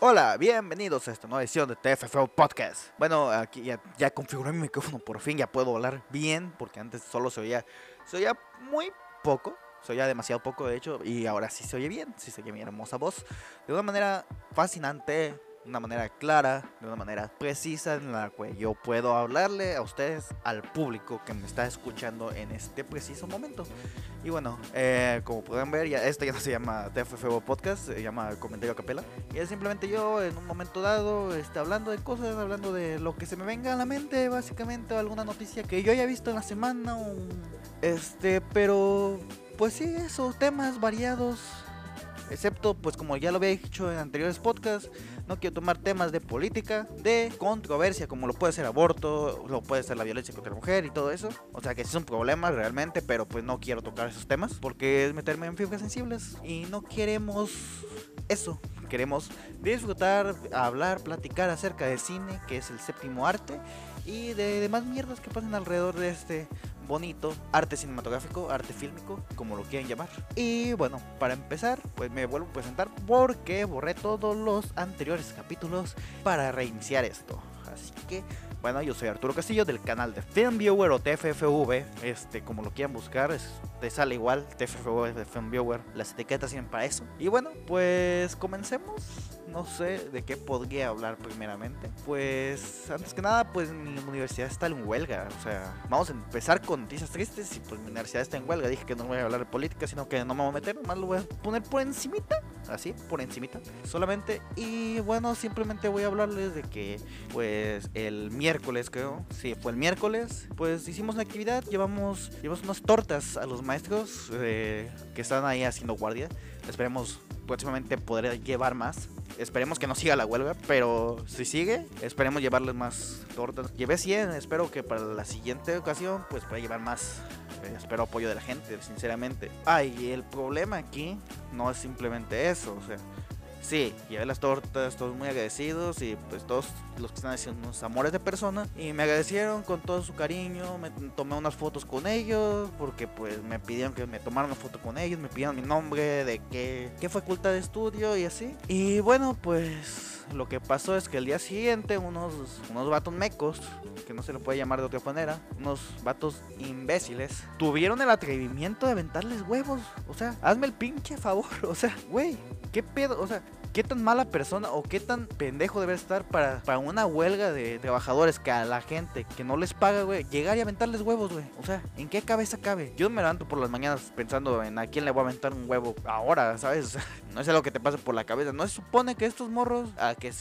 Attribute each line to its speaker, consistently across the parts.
Speaker 1: Hola, bienvenidos a esta nueva edición de TFFO Podcast. Bueno, aquí ya, configuré mi micrófono, por fin ya puedo hablar bien, porque antes solo se oía, se oía muy poco, se oía demasiado poco de hecho, y ahora sí se oye bien, sí se oye mi hermosa voz, de una manera fascinante, de una manera clara, de una manera precisa en la que yo puedo hablarle a ustedes, al público que me está escuchando en este preciso momento. Y bueno, eh, como pueden ver, ya, esto ya no se llama TFFO Podcast, se llama Comentario a Capela. Y es simplemente yo en un momento dado este, hablando de cosas, hablando de lo que se me venga a la mente, básicamente, alguna noticia que yo haya visto en la semana. este, pero pues sí, eso, temas variados. Excepto, pues como ya lo había dicho en anteriores podcasts, no quiero tomar temas de política, de controversia, como lo puede ser aborto, lo puede ser la violencia contra la mujer y todo eso. O sea que sí son problemas realmente, pero pues no quiero tocar esos temas porque es meterme en fibras sensibles y no queremos eso. Queremos disfrutar, hablar, platicar acerca de cine, que es el séptimo arte, y de demás mierdas que pasan alrededor de este bonito arte cinematográfico, arte fílmico, como lo quieran llamar. Y bueno, para empezar, pues me vuelvo a presentar porque borré todos los anteriores capítulos para reiniciar esto. Así que, bueno, yo soy Arturo Castillo del canal de Film Viewer o TFFV, este, como lo quieran buscar, es, te sale igual, TFFV de Film Viewer, las etiquetas sirven para eso. Y bueno, pues comencemos. No sé de qué podría hablar primeramente. Pues antes que nada, pues mi universidad está en huelga. O sea, vamos a empezar con noticias tristes y pues mi universidad está en huelga. Dije que no voy a hablar de política, sino que no me voy a meter, nomás lo voy a poner por encimita. Así, por encimita. Solamente. Y bueno, simplemente voy a hablarles de que pues el miércoles creo. Sí, fue el miércoles. Pues hicimos una actividad. Llevamos, llevamos unas tortas a los maestros eh, que están ahí haciendo guardia. Esperemos próximamente poder llevar más. Esperemos que no siga la huelga, pero si sigue, esperemos llevarles más tortas. Llevé 100, espero que para la siguiente ocasión pues pueda llevar más. Eh, espero apoyo de la gente, sinceramente. Ay, el problema aquí no es simplemente eso, o sea, Sí, llevé las tortas, todos muy agradecidos y pues todos los que están haciendo unos amores de persona y me agradecieron con todo su cariño, me tomé unas fotos con ellos porque pues me pidieron que me tomara una foto con ellos, me pidieron mi nombre, de qué, qué facultad de estudio y así. Y bueno, pues lo que pasó es que el día siguiente unos, unos vatos mecos, que no se lo puede llamar de otra manera, unos vatos imbéciles, tuvieron el atrevimiento de aventarles huevos. O sea, hazme el pinche favor, o sea, güey, ¿qué pedo? O sea, ¿Qué tan mala persona o qué tan pendejo debe estar para, para una huelga de trabajadores que a la gente que no les paga, güey, llegar y aventarles huevos, güey? O sea, ¿en qué cabeza cabe? Yo me levanto por las mañanas pensando en a quién le voy a aventar un huevo ahora, ¿sabes? No es algo que te pase por la cabeza. No se supone que estos morros, a que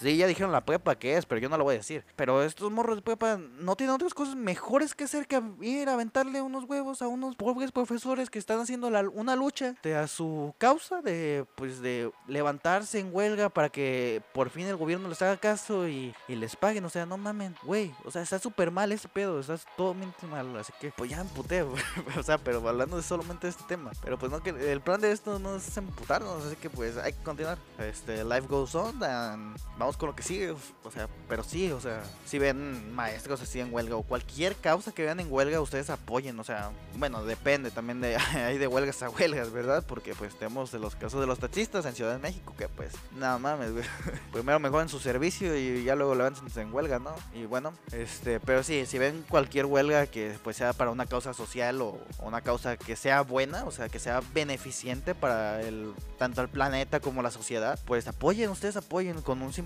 Speaker 1: sí ya dijeron la prepa que es, pero yo no lo voy a decir. Pero estos morros de prepa no tienen otras cosas mejores que hacer que ir a aventarle unos huevos a unos pobres profesores que están haciendo una lucha de a su causa de pues de levantarse en huelga para que por fin el gobierno les haga caso y, les paguen. O sea, no mamen, güey. O sea, está súper mal ese pedo. Está totalmente mal. Así que pues ya güey. O sea, pero hablando de solamente de este tema. Pero pues no que el plan de esto no es emputarnos. Así que pues hay que continuar. Este, life goes on. and vamos con lo que sigue. O sea, pero sí, o sea, si ven maestros así en huelga o cualquier causa que vean en huelga, ustedes apoyen. O sea, bueno, depende también de hay de huelgas a huelgas, ¿verdad? Porque pues tenemos de los casos de los taxistas en Ciudad de México que pues nada mames, güey. Primero mejoren su servicio y ya luego levántense en huelga, ¿no? Y bueno, este, pero sí, si ven cualquier huelga que pues sea para una causa social o una causa que sea buena, o sea, que sea beneficiente para el tanto el planeta como la sociedad, pues apoyen, ustedes apoyen con un simple,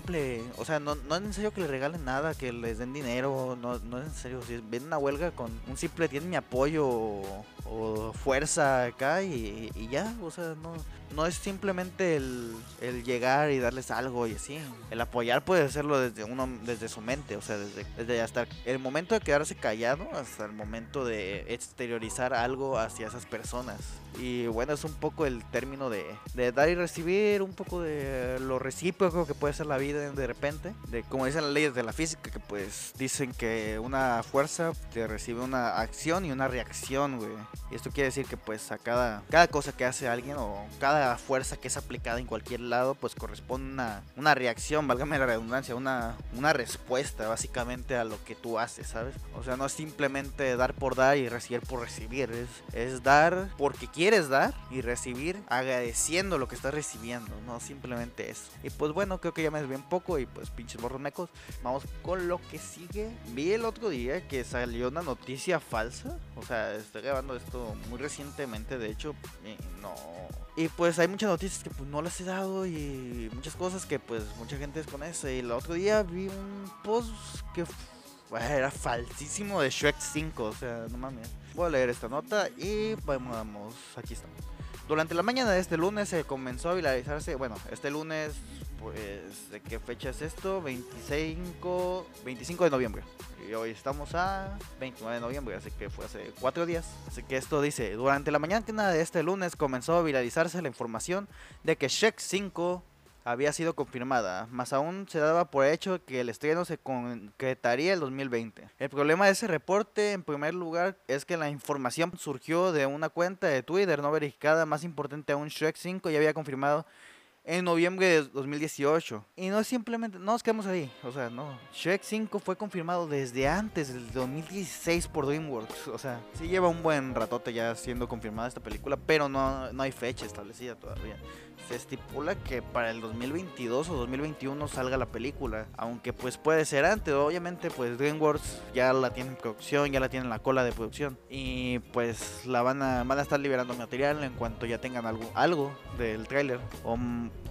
Speaker 1: o sea, no, no es necesario que les regalen nada, que les den dinero, no, no es necesario, si ven una huelga con un simple tienen mi apoyo o fuerza acá y, y ya, o sea, no, no es simplemente el, el llegar y darles algo y así. El apoyar puede hacerlo desde uno, desde su mente, o sea, desde, desde hasta el momento de quedarse callado hasta el momento de exteriorizar algo hacia esas personas. Y bueno, es un poco el término de, de dar y recibir, un poco de lo recíproco que puede ser la vida de repente. De como dicen las leyes de la física, que pues dicen que una fuerza te recibe una acción y una reacción, güey. Y esto quiere decir que pues a cada, cada cosa que hace alguien o cada fuerza que es aplicada en cualquier lado pues corresponde una, una reacción, válgame la redundancia, una, una respuesta básicamente a lo que tú haces, ¿sabes? O sea, no es simplemente dar por dar y recibir por recibir, es, es dar porque quieres dar y recibir agradeciendo lo que estás recibiendo, no simplemente eso. Y pues bueno, creo que ya me desvié un poco y pues pinches borros mecos. Vamos con lo que sigue. Vi el otro día que salió una noticia falsa, o sea, estoy grabando esto muy recientemente, de hecho, no. Y pues hay muchas noticias que pues no las he dado y muchas cosas que pues mucha gente desconoce. Y el otro día vi un post que era falsísimo de Shrek 5, o sea, no mames. Voy a leer esta nota y vamos, aquí está. Durante la mañana de este lunes se comenzó a viralizarse, bueno, este lunes, pues, ¿de qué fecha es esto? 25, 25 de noviembre. Y hoy estamos a 29 de noviembre, así que fue hace cuatro días. Así que esto dice, durante la mañana de este lunes comenzó a viralizarse la información de que Shrek 5 había sido confirmada, más aún se daba por hecho que el estreno se concretaría el 2020. El problema de ese reporte, en primer lugar, es que la información surgió de una cuenta de Twitter no verificada, más importante aún, Shrek 5 ya había confirmado en noviembre de 2018. Y no simplemente, no nos quedamos ahí, o sea, no. Shrek 5 fue confirmado desde antes del 2016 por DreamWorks, o sea, sí lleva un buen ratote ya siendo confirmada esta película, pero no, no hay fecha establecida todavía se estipula que para el 2022 o 2021 salga la película, aunque pues puede ser antes, obviamente pues DreamWorks ya la tiene en producción, ya la tiene en la cola de producción. Y pues la van a, van a estar liberando material en cuanto ya tengan algo, algo del tráiler. O,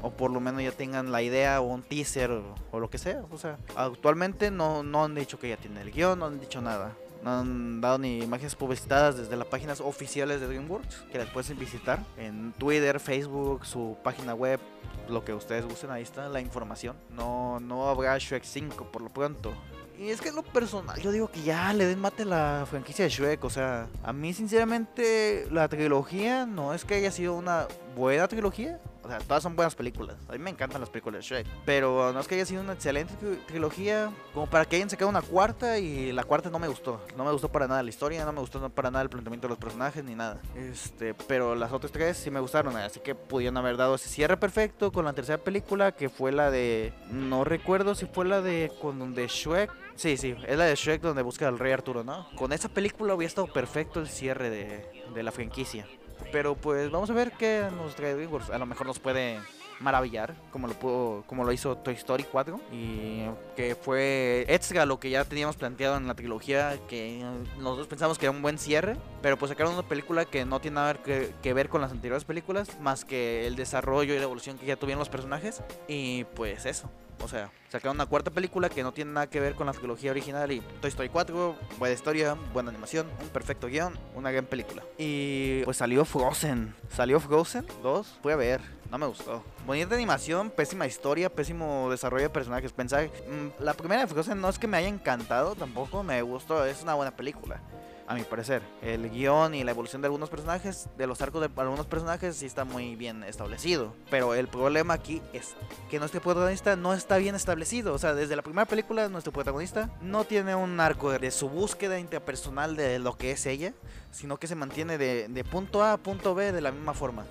Speaker 1: o, por lo menos ya tengan la idea o un teaser o, o, lo que sea, o sea, actualmente no, no han dicho que ya tiene el guion, no han dicho nada. No han dado ni imágenes publicitadas desde las páginas oficiales de DreamWorks, que las pueden visitar en Twitter, Facebook, su página web, lo que ustedes gusten, ahí está la información. No, no habrá Shrek 5 por lo pronto. Y es que lo personal, yo digo que ya le den mate la franquicia de Shrek. O sea, a mí sinceramente la trilogía no es que haya sido una buena trilogía. O sea, todas son buenas películas. A mí me encantan las películas de Shrek. Pero no es que haya sido una excelente trilogía. Como para que hayan sacado una cuarta y la cuarta no me gustó. No me gustó para nada la historia, no me gustó para nada el planteamiento de los personajes ni nada. Este, pero las otras tres sí me gustaron. Así que pudieron haber dado ese cierre perfecto con la tercera película que fue la de... No recuerdo si fue la de... Con donde Shrek... Sí, sí, es la de Shrek donde busca al rey Arturo, ¿no? Con esa película hubiera estado perfecto el cierre de, de la franquicia. Pero pues vamos a ver qué nos trae DreamWorks. A lo mejor nos puede maravillar, como lo pudo, como lo hizo Toy Story 4 y que fue extra lo que ya teníamos planteado en la trilogía, que nosotros pensamos que era un buen cierre, pero pues sacaron una película que no tiene nada que, ver con las anteriores películas, más que el desarrollo y la evolución que ya tuvieron los personajes y pues eso. O sea, sacaron una cuarta película que no tiene nada que ver con la trilogía original y Toy Story 4, buena historia, buena animación, un perfecto guion, una gran película. Y pues salió Frozen. Salió Frozen 2, fui a ver, no me gustó. Bonita animación, pésima historia, pésimo desarrollo de personajes. Pensé, mm, la primera Frozen no es que me haya encantado, tampoco me gustó, es una buena película a mi parecer. El guion y la evolución de algunos personajes, de los arcos de algunos personajes, sí está muy bien establecido. Pero el problema aquí es que nuestro protagonista no está bien establecido. O sea, desde la primera película, nuestro protagonista no tiene un arco de su búsqueda interpersonal de lo que es ella, sino que se mantiene de, de punto A a punto B de la misma forma.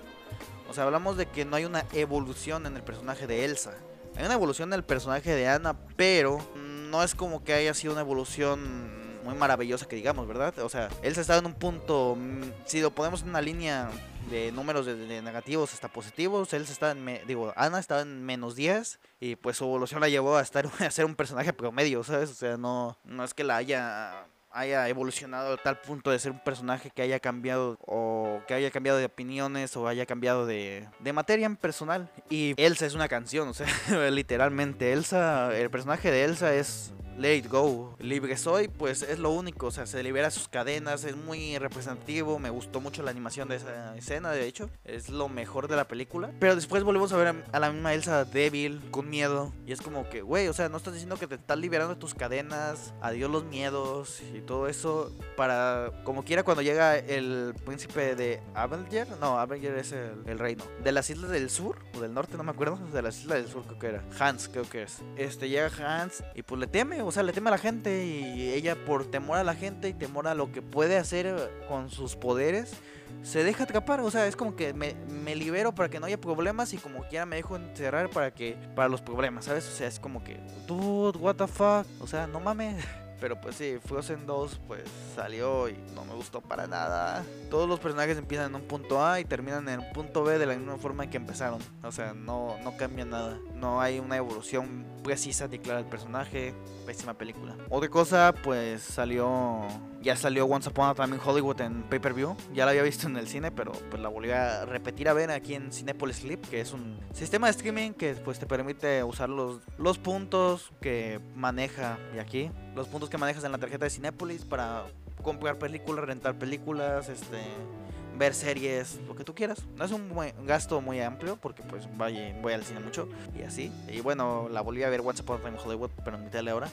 Speaker 1: O sea, hablamos de que no hay una evolución en el personaje de Elsa. Hay una evolución en el personaje de Anna, pero no es como que haya sido una evolución muy maravillosa que digamos, ¿verdad? O sea, él se estaba en un punto, mm, si lo ponemos en una línea de números de, negativos hasta positivos, él se está en, digo, Ana estaba en menos 10 y pues su evolución la llevó a estar a ser un personaje promedio, ¿sabes? O sea, no, no es que la haya haya evolucionado a tal punto de ser un personaje que haya cambiado o que haya cambiado de opiniones o haya cambiado de, de materia en personal. Y Elsa es una canción, o sea, literalmente Elsa, el personaje de Elsa es Let Go. Libre soy, pues es lo único, o sea, se libera sus cadenas, es muy representativo, me gustó mucho la animación de esa escena, de hecho, es lo mejor de la película. Pero después volvemos a ver a la misma Elsa débil, con miedo, y es como que, güey, o sea, no estás diciendo que te estás liberando tus cadenas, adiós los miedos y todo eso, para, como quiera, cuando llega el príncipe de Avenger, no, Avenger es el, el reino, de las islas del sur, o del norte, no me acuerdo, de las islas del sur creo que era, Hans creo que es. Este, llega Hans y pues le teme, o sea, le teme a la gente y ella por temor a la gente y temor a lo que puede hacer con sus poderes, se deja atrapar, o sea, es como que me, me, libero para que no haya problemas y como quiera me dejo encerrar para que para los problemas, ¿sabes? O sea, es como que, dude, what the fuck, o sea, no mames. Pero pues sí, Frozen 2 pues salió y no me gustó para nada. Todos los personajes empiezan en un punto A y terminan en un punto B de la misma forma en que empezaron. O sea, no, no cambia nada. No hay una evolución precisa de clara el personaje. Pésima película. Otra cosa, pues salió ya salió Once Upon a Time Hollywood en pay-per-view. Ya la había visto en el cine, pero pues la volví a repetir a ver aquí en Cinepolis Clip, que es un sistema de streaming que pues te permite usar los, los puntos que maneja y aquí, los puntos que manejas en la tarjeta de Cinepolis para comprar películas, rentar películas, este ver series, lo que tú quieras. No es un gasto muy amplio porque pues voy, voy al cine mucho y así. Y bueno, la volví a ver a Time in Hollywood, pero en mi tele ahora.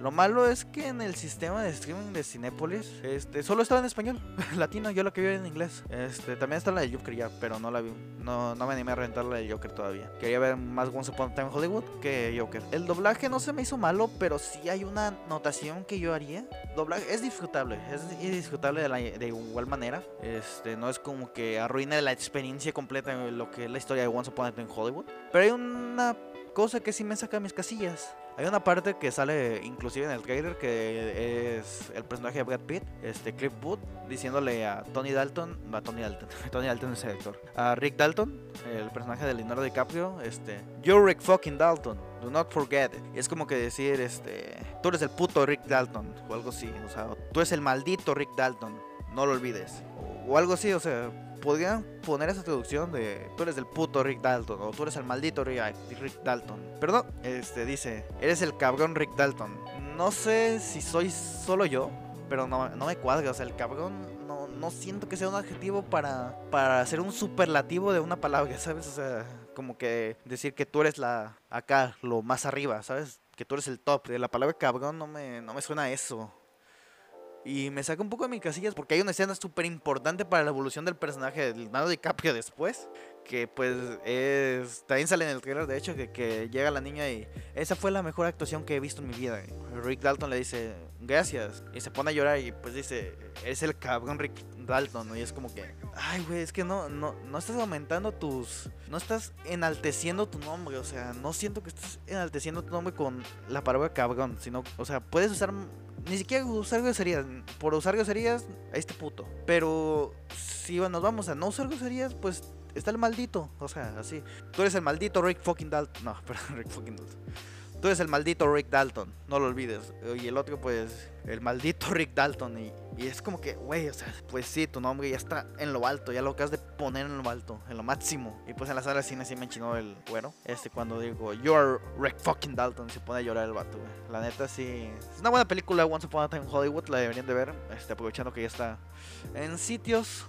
Speaker 1: Lo malo es que en el sistema de streaming de Cinepolis, este, solo estaba en español, latino, yo lo que vi en inglés. Este, también está la de Joker ya, pero no la vi. No, no me animé a rentar la de Joker todavía. Quería ver más Once Upon a Time Hollywood que Joker. El doblaje no se me hizo malo, pero sí hay una notación que yo haría. Doblaje es disfrutable, es disfrutable de, la, de igual manera. Este, no es como que arruine la experiencia completa en lo que es la historia de Once Upon a Time Hollywood. Pero hay una cosa que sí me saca mis casillas. Hay una parte que sale inclusive en el trailer que es el personaje de Brad Pitt, este Cliff Booth, diciéndole a Tony Dalton, a Tony Dalton, Tony Dalton es el actor, a Rick Dalton, el personaje de Leonardo DiCaprio, este, you're Rick fucking Dalton, do not forget it. Es como que decir, este, tú eres el puto Rick Dalton o algo así, o sea, tú eres el maldito Rick Dalton, no lo olvides, o algo así, o sea, podrían poner esa traducción de tú eres el puto Rick Dalton o tú eres el maldito Rick, Dalton. Perdón, este dice, eres el cabrón Rick Dalton. No sé si soy solo yo, pero no, no me cuadra. O sea, el cabrón no, no siento que sea un adjetivo para, para hacer un superlativo de una palabra, ¿sabes? O sea, como que decir que tú eres la acá, lo más arriba, ¿sabes? Que tú eres el top. De la palabra cabrón no me, no me suena eso. Y me saca un poco de mis casillas porque hay una escena súper importante para la evolución del personaje de Leonardo DiCaprio después. Que pues es. También sale en el trailer, de hecho, que, que llega la niña y. Esa fue la mejor actuación que he visto en mi vida. Rick Dalton le dice, gracias. Y se pone a llorar y pues dice, es el cabrón Rick Dalton. Y es como que, ay, güey, es que no, no, no estás aumentando tus. No estás enalteciendo tu nombre. O sea, no siento que estés enalteciendo tu nombre con la palabra cabrón. Sino, o sea, puedes usar ni siquiera usar groserías. Por usar groserías, a este puto. Pero si nos vamos a no usar groserías, pues está el maldito. O sea, así. Tú eres el maldito Rick fucking Dalton. No, perdón, Rick fucking Dalton. Tú eres el maldito Rick Dalton, no lo olvides. Y el otro, pues, el maldito Rick Dalton. Y, es como que, güey, o sea, pues sí, tu nombre ya está en lo alto, ya lo acabas de poner en lo alto, en lo máximo. Y pues en la sala de cine sí me enchinó el güero. Este, cuando digo, you're Rick fucking Dalton, se pone a llorar el vato, güey. La neta, sí. Es una buena película, Once Upon a Time Hollywood, la deberían de ver. Este, aprovechando que ya está en sitios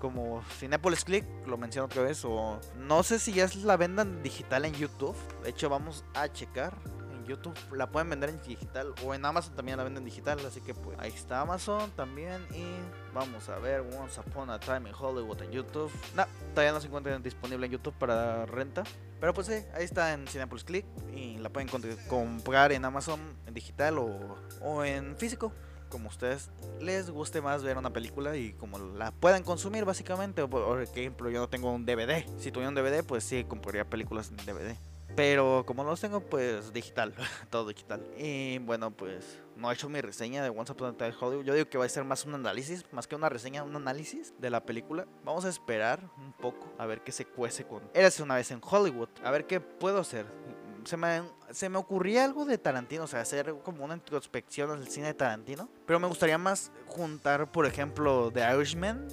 Speaker 1: como Cinepolis Click, lo menciono otra vez, o no sé si ya la vendan digital en YouTube. De hecho, vamos a checar. En YouTube la pueden vender en digital o en Amazon también la venden digital, así que pues ahí está Amazon también y vamos a ver Once Upon a Time in Hollywood en YouTube. No, todavía no se encuentra disponible en YouTube para renta. Pero pues sí, ahí está en Cinepolis Click y la pueden comprar en Amazon en digital o, o en físico como ustedes les guste más ver una película y como la puedan consumir básicamente. Por ejemplo, yo no tengo un DVD. Si tuviera un DVD, pues sí, compraría películas en DVD. Pero como no los tengo, pues digital, todo digital. Y bueno, pues no he hecho mi reseña de Once Upon a Time Hollywood. Yo digo que va a ser más un análisis, más que una reseña, un análisis de la película. Vamos a esperar un poco a ver qué se cuece con Érase una vez en Hollywood. A ver qué puedo hacer se me, se me ocurría algo de Tarantino, o sea, hacer como una introspección al cine de Tarantino. Pero me gustaría más juntar, por ejemplo, The Irishman,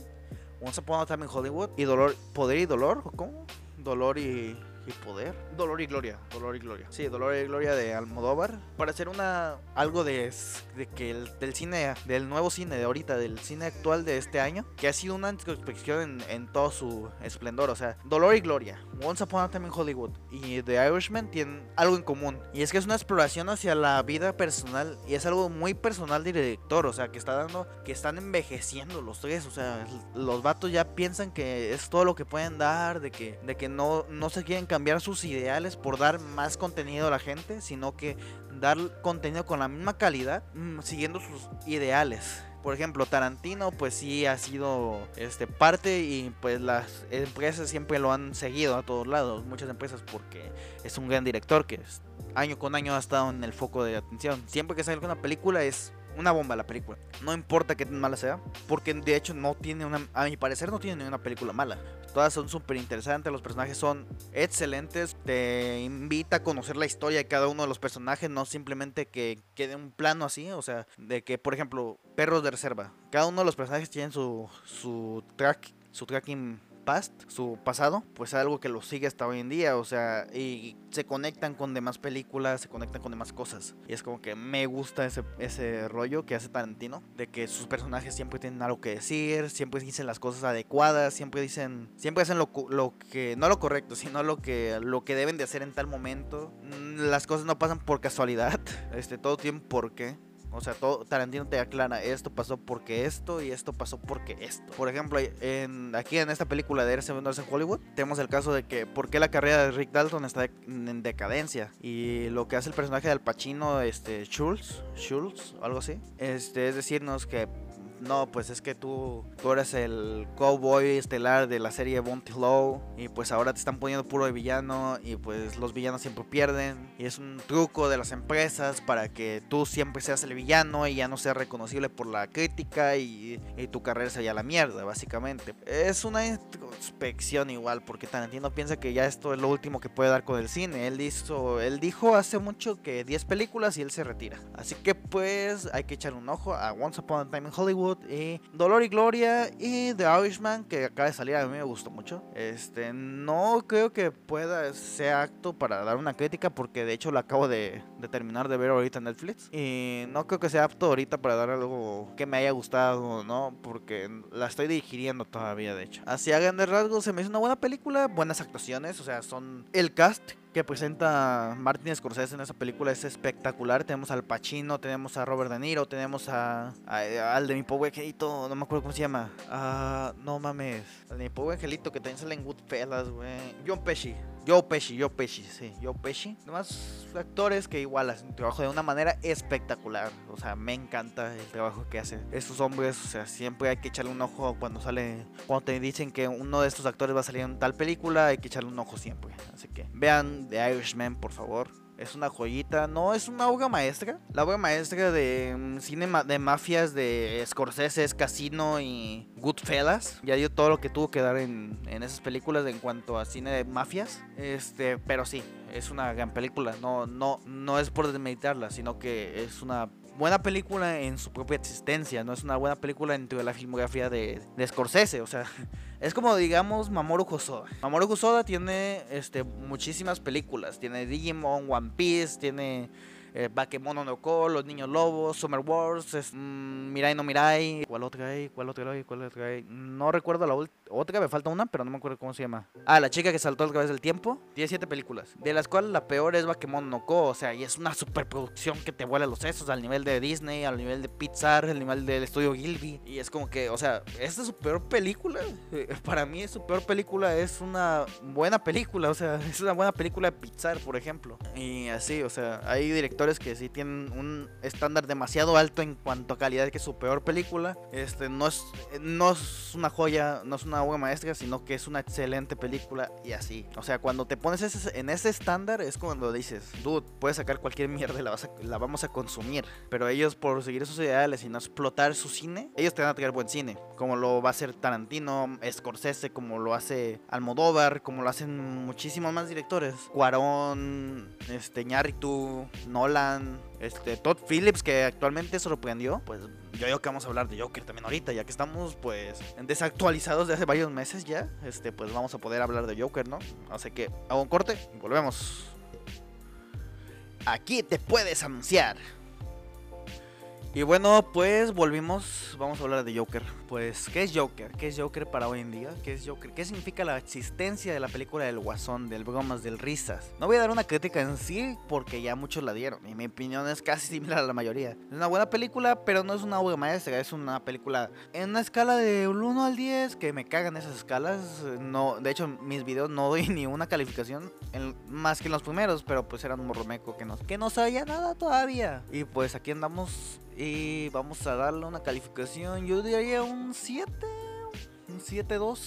Speaker 1: Once Upon a Time in Hollywood y Dolor, Poder y Dolor, ¿o cómo? Dolor y y poder. Dolor y gloria, dolor y gloria. Sí, dolor y gloria de Almodóvar. Para hacer una algo de, de que el, del cine, del nuevo cine de ahorita, del cine actual de este año, que ha sido una introspección en, en todo su esplendor. O sea, dolor y gloria. Once Upon a Time in Hollywood y The Irishman tienen algo en común. Y es que es una exploración hacia la vida personal. Y es algo muy personal del director. O sea, que está dando, que están envejeciendo los tres. O sea, los vatos ya piensan que es todo lo que pueden dar. De que, de que no, no se quieren cambiar cambiar sus ideales por dar más contenido a la gente, sino que dar contenido con la misma calidad, mm, siguiendo sus ideales. Por ejemplo, Tarantino pues sí ha sido este parte y pues las empresas siempre lo han seguido a todos lados, muchas empresas porque es un gran director que año con año ha estado en el foco de atención. Siempre que sale una película es una bomba la película. No importa qué tan mala sea, porque de hecho no tiene una, a mi parecer no tiene una película mala. Todas son súper interesantes, los personajes son excelentes, te invita a conocer la historia de cada uno de los personajes, no simplemente que quede un plano así, o sea, de que por ejemplo, perros de reserva, cada uno de los personajes tiene su, su track, su tracking past, su pasado, pues algo que lo sigue hasta hoy en día, o sea, y se conectan con demás películas, se conectan con demás cosas. Y es como que me gusta ese, ese rollo que hace Tarantino, de que sus personajes siempre tienen algo que decir, siempre dicen las cosas adecuadas, siempre dicen, siempre hacen lo, lo que, no lo correcto, sino lo que, lo que deben de hacer en tal momento. Mm, las cosas no pasan por casualidad, este, todo tiene por qué. O sea, todo, Tarantino te aclara, esto pasó porque esto y esto pasó porque esto. Por ejemplo, en, aquí en esta película de Eres en Hollywood, tenemos el caso de que por qué la carrera de Rick Dalton está en decadencia. Y lo que hace el personaje de Al Pacino, este, Schultz, Schultz, algo así, este, es decirnos que no, pues es que tú, tú eres el cowboy estelar de la serie Bounty Low y pues ahora te están poniendo puro de villano y pues los villanos siempre pierden y es un truco de las empresas para que tú siempre seas el villano y ya no seas reconocible por la crítica y, tu carrera se vaya a la mierda, básicamente. Es una introspección igual porque Tarantino piensa que ya esto es lo último que puede dar con el cine. Él, hizo, él dijo hace mucho que 10 películas y él se retira. Así que pues hay que echar un ojo a Once Upon a Time in Hollywood y Dolor y Gloria y The Irishman que acaba de salir a mí me gustó mucho. Este, no creo que pueda ser acto para dar una crítica porque de hecho lo acabo de, terminar de ver ahorita en Netflix y no creo que sea apto ahorita para dar algo que me haya gustado, ¿no? Porque la estoy digiriendo todavía de hecho. Así a grandes rasgos se me hizo una buena película, buenas actuaciones, o sea, son el cast que presenta Martin Scorsese en esa película es espectacular. Tenemos al Pacino, tenemos a Robert De Niro, tenemos a, al de mi pobre angelito, no me acuerdo cómo se llama. Ah, no mames. Al de mi pobre angelito que también sale en Goodfellas, güey. John Pesci. Joe Pesci, Joe Pesci, sí, Joe Pesci. Demás actores que igual hacen trabajo de una manera espectacular. O sea, me encanta el trabajo que hacen estos hombres. O sea, siempre hay que echarle un ojo cuando sale, cuando te dicen que uno de estos actores va a salir en tal película, hay que echarle un ojo siempre. Así que vean The Irishman, por favor. Es una joyita, no es una obra maestra. La obra maestra de mm, cine de mafias de Scorsese, Casino y Goodfellas. Ya dio todo lo que tuvo que dar en, en esas películas en cuanto a cine de mafias. Este, pero sí, es una gran película. No, no, no es por desmeditarla, sino que es una buena película en su propia existencia, no es una buena película dentro de la filmografía de, de Scorsese, o sea, es como digamos Mamoru Hosoda. Mamoru Hosoda tiene este, muchísimas películas, tiene Digimon, One Piece, tiene eh, Bakemono no Ko, Los Niños Lobos, Summer Wars, mm, Mirai no Mirai, ¿cuál otra hay? ¿Cuál otra hay? ¿Cuál otra hay? No recuerdo la otra, me falta una, pero no me acuerdo cómo se llama. Ah, La chica que saltó a través del tiempo, tiene siete películas, de las cuales la peor es Bakemono no Ko, o sea, y es una superproducción que te vuela los sesos al nivel de Disney, al nivel de Pixar, al nivel del estudio Gilby, y es como que, o sea, esta es su peor película, para mí es su peor película, es una buena película, o sea, es una buena película de Pixar, por ejemplo, y así, o sea, hay directores que sí tienen un estándar demasiado alto en cuanto a calidad que su peor película. Este no es, no es una joya, no es una obra maestra, sino que es una excelente película y así. O sea, cuando te pones en ese estándar es cuando dices, dude, puedes sacar cualquier mierda y la, la vamos a consumir. Pero ellos por seguir esos ideales y no explotar su cine, ellos te van a traer buen cine. Como lo va a hacer Tarantino, Scorsese, como lo hace Almodóvar, como lo hacen muchísimos más directores. Cuarón, este, Ñarritu, Nolan este, Todd Phillips, que actualmente sorprendió, pues yo digo que vamos a hablar de Joker también ahorita, ya que estamos pues desactualizados de hace varios meses ya, este, pues vamos a poder hablar de Joker, ¿no? Así que hago un corte volvemos. Aquí te puedes anunciar. Y bueno, pues volvimos, vamos a hablar de Joker. Pues, ¿qué es Joker? ¿Qué es Joker para hoy en día? ¿Qué es Joker? ¿Qué significa la existencia de la película del Guasón, del Bromas, del Risas? No voy a dar una crítica en sí porque ya muchos la dieron y mi opinión es casi similar a la mayoría. Es una buena película, pero no es una obra maestra, es una película en una escala de 1 al 10 que me cagan esas escalas. No, de hecho, mis videos no doy ni una calificación más que en los primeros, pero pues eran un morromeco que no, que no sabía nada todavía. Y pues aquí andamos y vamos a darle una calificación, yo diría un 7, un 7-2,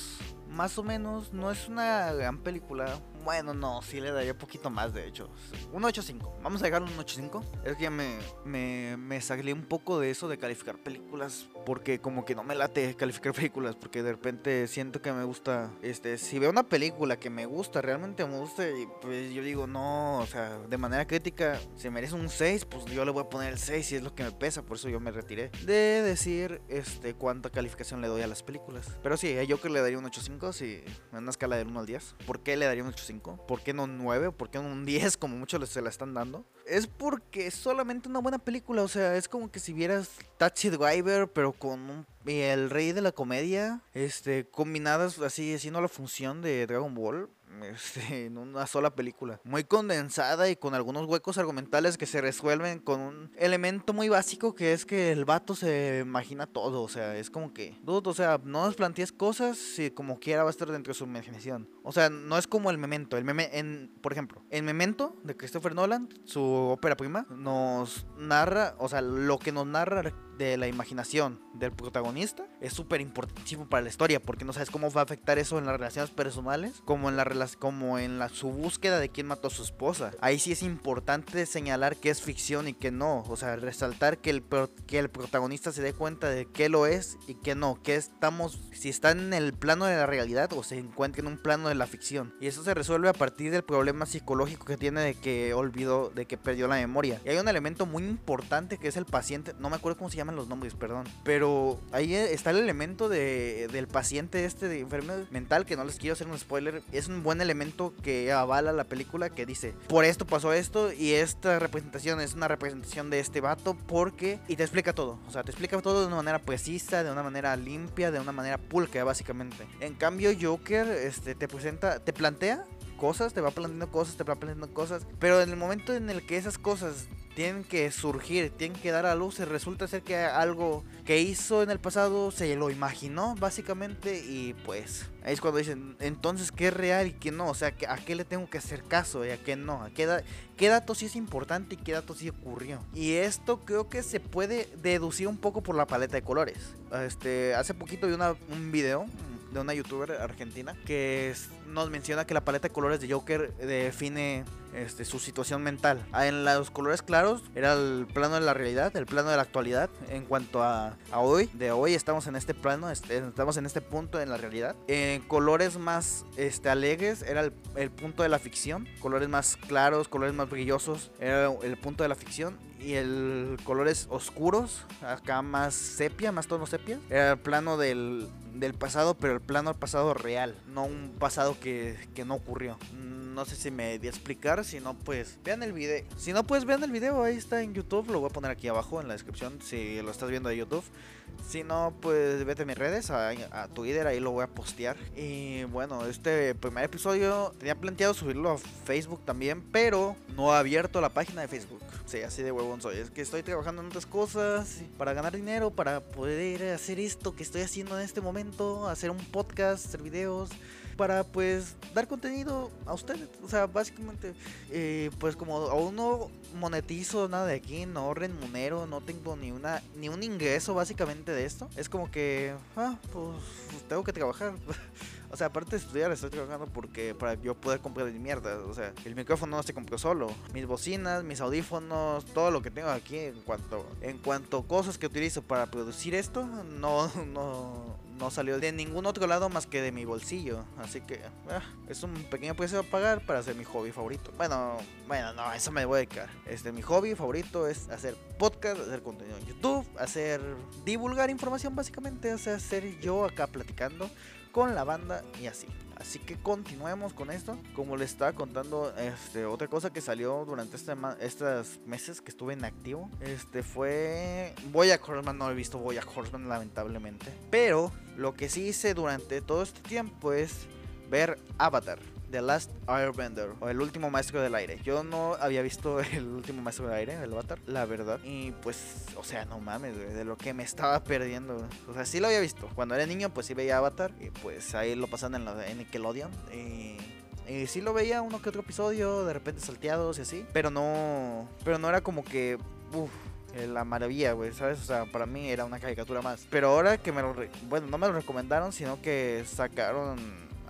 Speaker 1: más o menos. No es una gran película, bueno, no, sí le daría un poquito más, de hecho. Un 8.5. Vamos a dejar un 8.5. Es que ya me, me, me salí un poco de eso de calificar películas. Porque como que no me late calificar películas. Porque de repente siento que me gusta. Este, si veo una película que me gusta, realmente me gusta. Y pues yo digo, no, o sea, de manera crítica, si merece un 6, pues yo le voy a poner el 6 y es lo que me pesa. Por eso yo me retiré de decir este cuánta calificación le doy a las películas. Pero sí, a Joker le daría un 8.5. Si en una escala del 1 al 10. ¿Por qué le daría un 8.5? ¿Por qué no un 9? ¿Por qué no un 10 como muchos se la están dando? Es porque es solamente una buena película. O sea, es como que si vieras Taxi Driver, pero con un, el rey de la comedia, este, combinadas así, haciendo la función de Dragon Ball este, en una sola película. Muy condensada y con algunos huecos argumentales que se resuelven con un elemento muy básico que es que el vato se imagina todo. O sea, es como que, dudo, o sea, no nos plantees cosas si como quiera va a estar dentro de su imaginación. O sea, no es como el memento. El meme, en, por ejemplo, el memento de Christopher Nolan, su ópera prima, nos narra, o sea, lo que nos narra de la imaginación del protagonista es súper importantísimo para la historia porque no sabes cómo va a afectar eso en las relaciones personales como en la como en su búsqueda de quién mató a su esposa. Ahí sí es importante señalar que es ficción y que no, o sea, resaltar que el que el protagonista se dé cuenta de qué lo es y que no, que estamos si está en el plano de la realidad o se encuentra en un plano de la ficción. Y eso se resuelve a partir del problema psicológico que tiene de que olvidó, de que perdió la memoria. Y hay un elemento muy importante que es el paciente, no me acuerdo cómo se llama los nombres, perdón. Pero ahí está el elemento de, del paciente este de enfermedad mental, que no les quiero hacer un spoiler. Es un buen elemento que avala la película que dice, por esto pasó esto y esta representación es una representación de este vato porque... Y te explica todo. O sea, te explica todo de una manera precisa, de una manera limpia, de una manera pulcra, básicamente. En cambio, Joker este, te presenta, te plantea cosas, te va planteando cosas, te va planteando cosas, pero en el momento en el que esas cosas tienen que surgir, tienen que dar a luz. Resulta ser que algo que hizo en el pasado se lo imaginó, básicamente. Y pues ahí es cuando dicen, entonces, ¿qué es real y qué no? O sea, ¿a qué le tengo que hacer caso y a qué no? ¿A qué, qué dato sí es importante y qué dato sí ocurrió? Y esto creo que se puede deducir un poco por la paleta de colores. Este, hace poquito vi una, un video de una youtuber argentina que nos menciona que la paleta de colores de Joker define este, su situación mental. Ah, en los colores claros era el plano de la realidad, el plano de la actualidad. En cuanto a, hoy, de hoy estamos en este plano, este, estamos en este punto en la realidad. En colores más este, alegres era el, punto de la ficción. Colores más claros, colores más brillosos era el punto de la ficción y el colores oscuros, acá más sepia, más tono sepia, era el plano del, del pasado, pero el plano del pasado real, no un pasado que, que no ocurrió no sé si me di a explicar, si no pues vean el video. Si no pues vean el video, ahí está en YouTube, lo voy a poner aquí abajo en la descripción si lo estás viendo de YouTube. Si no pues vete a mis redes, a, Twitter, ahí lo voy a postear. Y bueno, este primer episodio tenía planteado subirlo a Facebook también, pero no he abierto la página de Facebook. Sí, así de huevón soy. Es que estoy trabajando en otras cosas para ganar dinero, para poder hacer esto que estoy haciendo en este momento, hacer un podcast, hacer videos para pues dar contenido a ustedes. O sea, básicamente, eh, pues como aún no monetizo nada de aquí, no remunero, no tengo ni una ni un ingreso básicamente de esto. Es como que, ah, pues tengo que trabajar. O sea, aparte de estudiar, estoy trabajando porque para yo poder comprar mi mierda. O sea, el micrófono no se compró solo. Mis bocinas, mis audífonos, todo lo que tengo aquí en cuanto en cuanto cosas que utilizo para producir esto, no no no salió de ningún otro lado más que de mi bolsillo. Así que ah, es un pequeño precio a pagar para hacer mi hobby favorito. Bueno, bueno, no, eso me voy a dedicar. Este, mi hobby favorito es hacer podcast, hacer contenido en YouTube, hacer divulgar información básicamente, o sea, hacer yo acá platicando con la banda y así. Así que continuemos con esto. Como les estaba contando, este, otra cosa que salió durante este estos meses que estuve inactivo, este fue Boya Horseman. No he visto Boya Horseman lamentablemente, pero lo que sí hice durante todo este tiempo es ver Avatar. The Last Airbender o El último maestro del aire. Yo no había visto El último maestro del aire, el Avatar, la verdad. Y pues, o sea, no mames, de lo que me estaba perdiendo. O sea, sí lo había visto. Cuando era niño, pues sí veía Avatar. Y pues ahí lo pasan en, la, en Nickelodeon. Y y sí lo veía uno que otro episodio, de repente salteados y así. Pero no. Pero no era como que. Uf, la maravilla, güey, ¿sabes? O sea, para mí era una caricatura más. Pero ahora que me lo. Bueno, no me lo recomendaron, sino que sacaron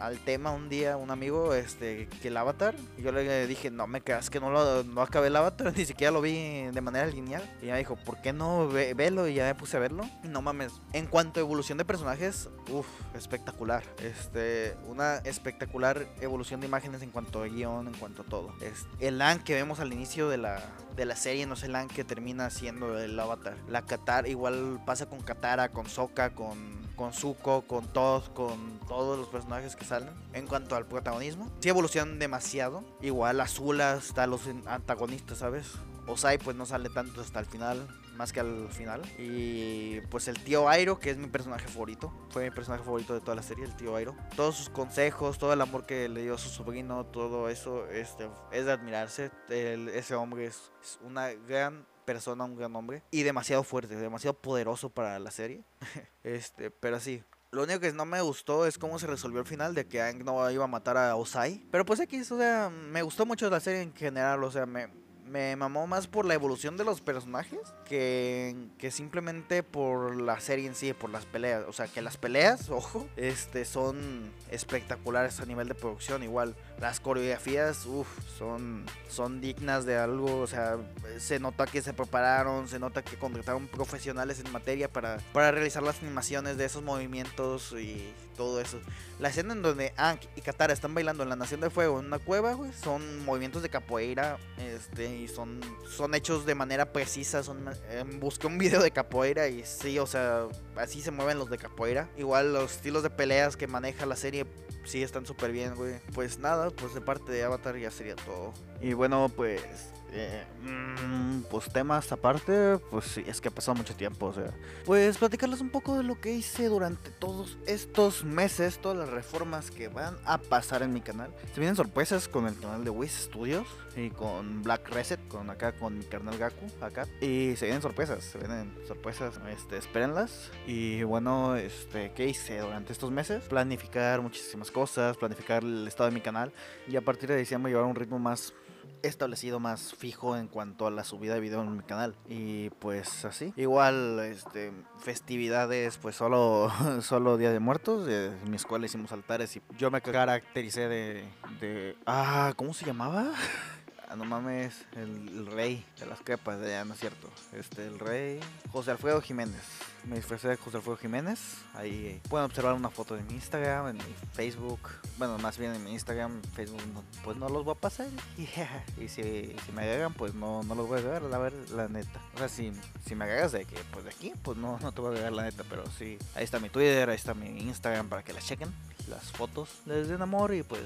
Speaker 1: al tema un día un amigo este que el avatar y yo le dije no me creas que no lo no acabé el avatar ni siquiera lo vi de manera lineal y ella dijo por qué no ve, velo y ya me puse a verlo. Y no mames en cuanto a evolución de personajes uff espectacular. Este una espectacular evolución de imágenes en cuanto a guion en cuanto a todo. Es el Lan que vemos al inicio de la de la serie no es el Lan que termina siendo el avatar la Qatar igual pasa con Katara con Sokka con con Zuko, con Todd, con todos los personajes que salen. En cuanto al protagonismo, sí evolucionan demasiado. Igual Azula está los antagonistas, ¿sabes? Osai pues no sale tanto hasta el final, más que al final. Y pues el tío Airo, que es mi personaje favorito, fue mi personaje favorito de toda la serie, el tío Airo. Todos sus consejos, todo el amor que le dio a su sobrino, todo eso este, es de admirarse. ese hombre es una gran persona, un gran hombre. Y demasiado fuerte, demasiado poderoso para la serie. este, pero sí. Lo único que no me gustó es cómo se resolvió el final de que Aang no iba a matar a Osai. Pero pues aquí, o sea, me gustó mucho la serie en general. O sea, me, me mamó más por la evolución de los personajes que, que simplemente por la serie en sí, por las peleas. O sea, que las peleas, ojo, este, son espectaculares a nivel de producción. Igual, las coreografías, uff, son, son dignas de algo. O sea, se nota que se prepararon, se nota que contrataron profesionales en materia para, para realizar las animaciones de esos movimientos y todo eso. La escena en donde Aang y Katara están bailando en la Nación de Fuego en una cueva, güey, son movimientos de capoeira, este, y son, son hechos de manera precisa. Son, eh, busqué un video de capoeira y sí, o sea, así se mueven los de capoeira. Igual los estilos de peleas que maneja la serie sí están súper bien, güey. Pues nada, pues de parte de Avatar ya sería todo. Y bueno, pues eh, mm, pues temas aparte, pues sí, es que ha pasado mucho tiempo, o sea. Pues platicarles un poco de lo que hice durante todos estos meses, todas las reformas que van a pasar en mi canal. Se vienen sorpresas con el canal de Wiz Studios y con Black Reset, con acá con mi carnal Gaku, acá. Y se vienen sorpresas, se vienen sorpresas, este, espérenlas. Y bueno, este, ¿qué hice durante estos meses? Planificar muchísimas cosas, planificar el estado de mi canal y a partir de diciembre llevar un ritmo más establecido más fijo en cuanto a la subida de video en mi canal. Y pues así. Igual, este, festividades, pues solo, solo Día de Muertos. en mi escuela hicimos altares y yo me caractericé de, de... Ah, ¿cómo se llamaba? Ah, no mames, el, rey de las capas, ya no es cierto. Este, el rey José Alfredo Jiménez. Me disfrazé de José Alfredo Jiménez. Ahí pueden observar una foto de mi Instagram, en mi Facebook. Bueno, más bien en mi Instagram, Facebook, pues no los voy a pasar. Y si, si me agregan, pues no, no los voy a agregar, la ver, la neta. O sea, si, si me agregas de que, pues de aquí, pues no, no te voy a agregar la neta. Pero sí, ahí está mi Twitter, ahí está mi Instagram para que la chequen. Las fotos les den amor y pues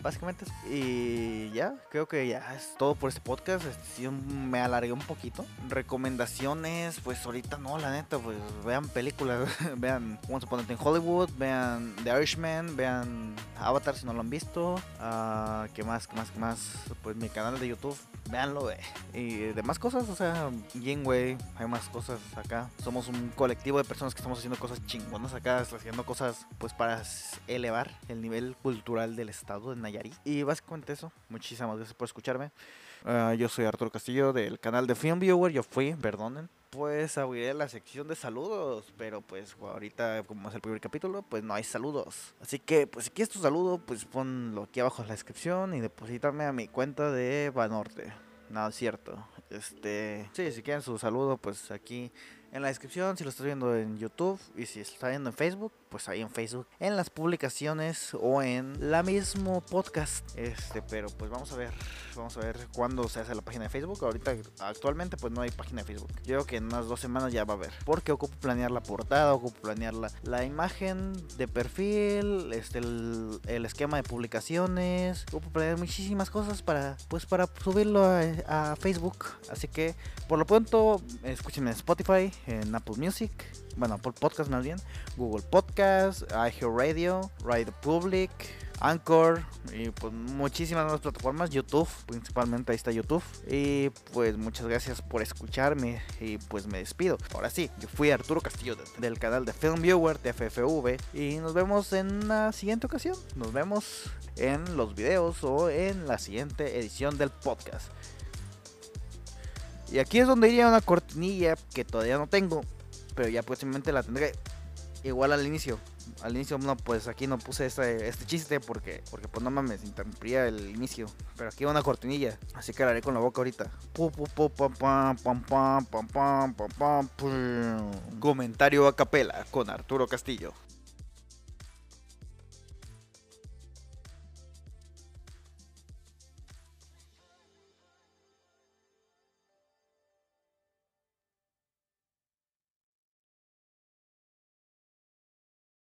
Speaker 1: básicamente. Y ya, creo que ya es todo por este podcast. Este, me alargué un poquito. Recomendaciones, pues ahorita no, la neta, pues vean películas, vean Once Upon a Time in Hollywood, vean The Irishman, vean Avatar si no lo han visto. Uh, ¿Qué más? ¿Qué más? ¿Qué más? Pues mi canal de YouTube, véanlo, Y demás cosas, o sea, Way, hay más cosas acá. Somos un colectivo de personas que estamos haciendo cosas chingonas acá, haciendo cosas pues para elevar el nivel cultural del estado de y básicamente eso. Muchísimas gracias por escucharme. Ah, yo soy Arturo Castillo del canal de Film Viewer. Yo fui, perdonen. Pues abriré la sección de saludos, pero pues ahorita como es el primer capítulo, pues no hay saludos. Así que pues si quieres tu saludo, pues ponlo aquí abajo en la descripción y depositarme a mi cuenta de Banorte. Nada, cierto. Este, sí, si quieren su saludo, pues aquí en la descripción si lo estás viendo en YouTube y si está viendo en Facebook, pues ahí en Facebook, en las publicaciones o en la mismo podcast. Este, pero pues vamos a ver, vamos a ver cuándo se hace la página de Facebook. Ahorita actualmente pues no hay página de Facebook. Yo creo que en unas dos semanas ya va a haber, porque ocupo planear la portada, ocupo planear la, la imagen de perfil, este el, esquema de publicaciones, ocupo planear muchísimas cosas para pues para subirlo a, a Facebook. Así que por lo pronto escúchenme en Spotify, en Apple Music, bueno, por podcast más bien, Google Podcast, iHeartRadio, Radio Public, Anchor y pues muchísimas más plataformas, YouTube, principalmente ahí está YouTube. Y pues muchas gracias por escucharme y pues me despido. Ahora sí, yo fui Arturo Castillo del canal de Film Viewer, TFFV y nos vemos en la siguiente ocasión. Nos vemos en los videos o en la siguiente edición del podcast. Y aquí es donde iría una cortinilla que todavía no tengo, pero ya próximamente la tendré. Igual al inicio. Al inicio, no, pues aquí no puse este, este chiste porque, porque pues no mames, interrumpía el inicio. Pero aquí va una cortinilla, así que la haré con la boca ahorita. Comentario a capela con Arturo Castillo.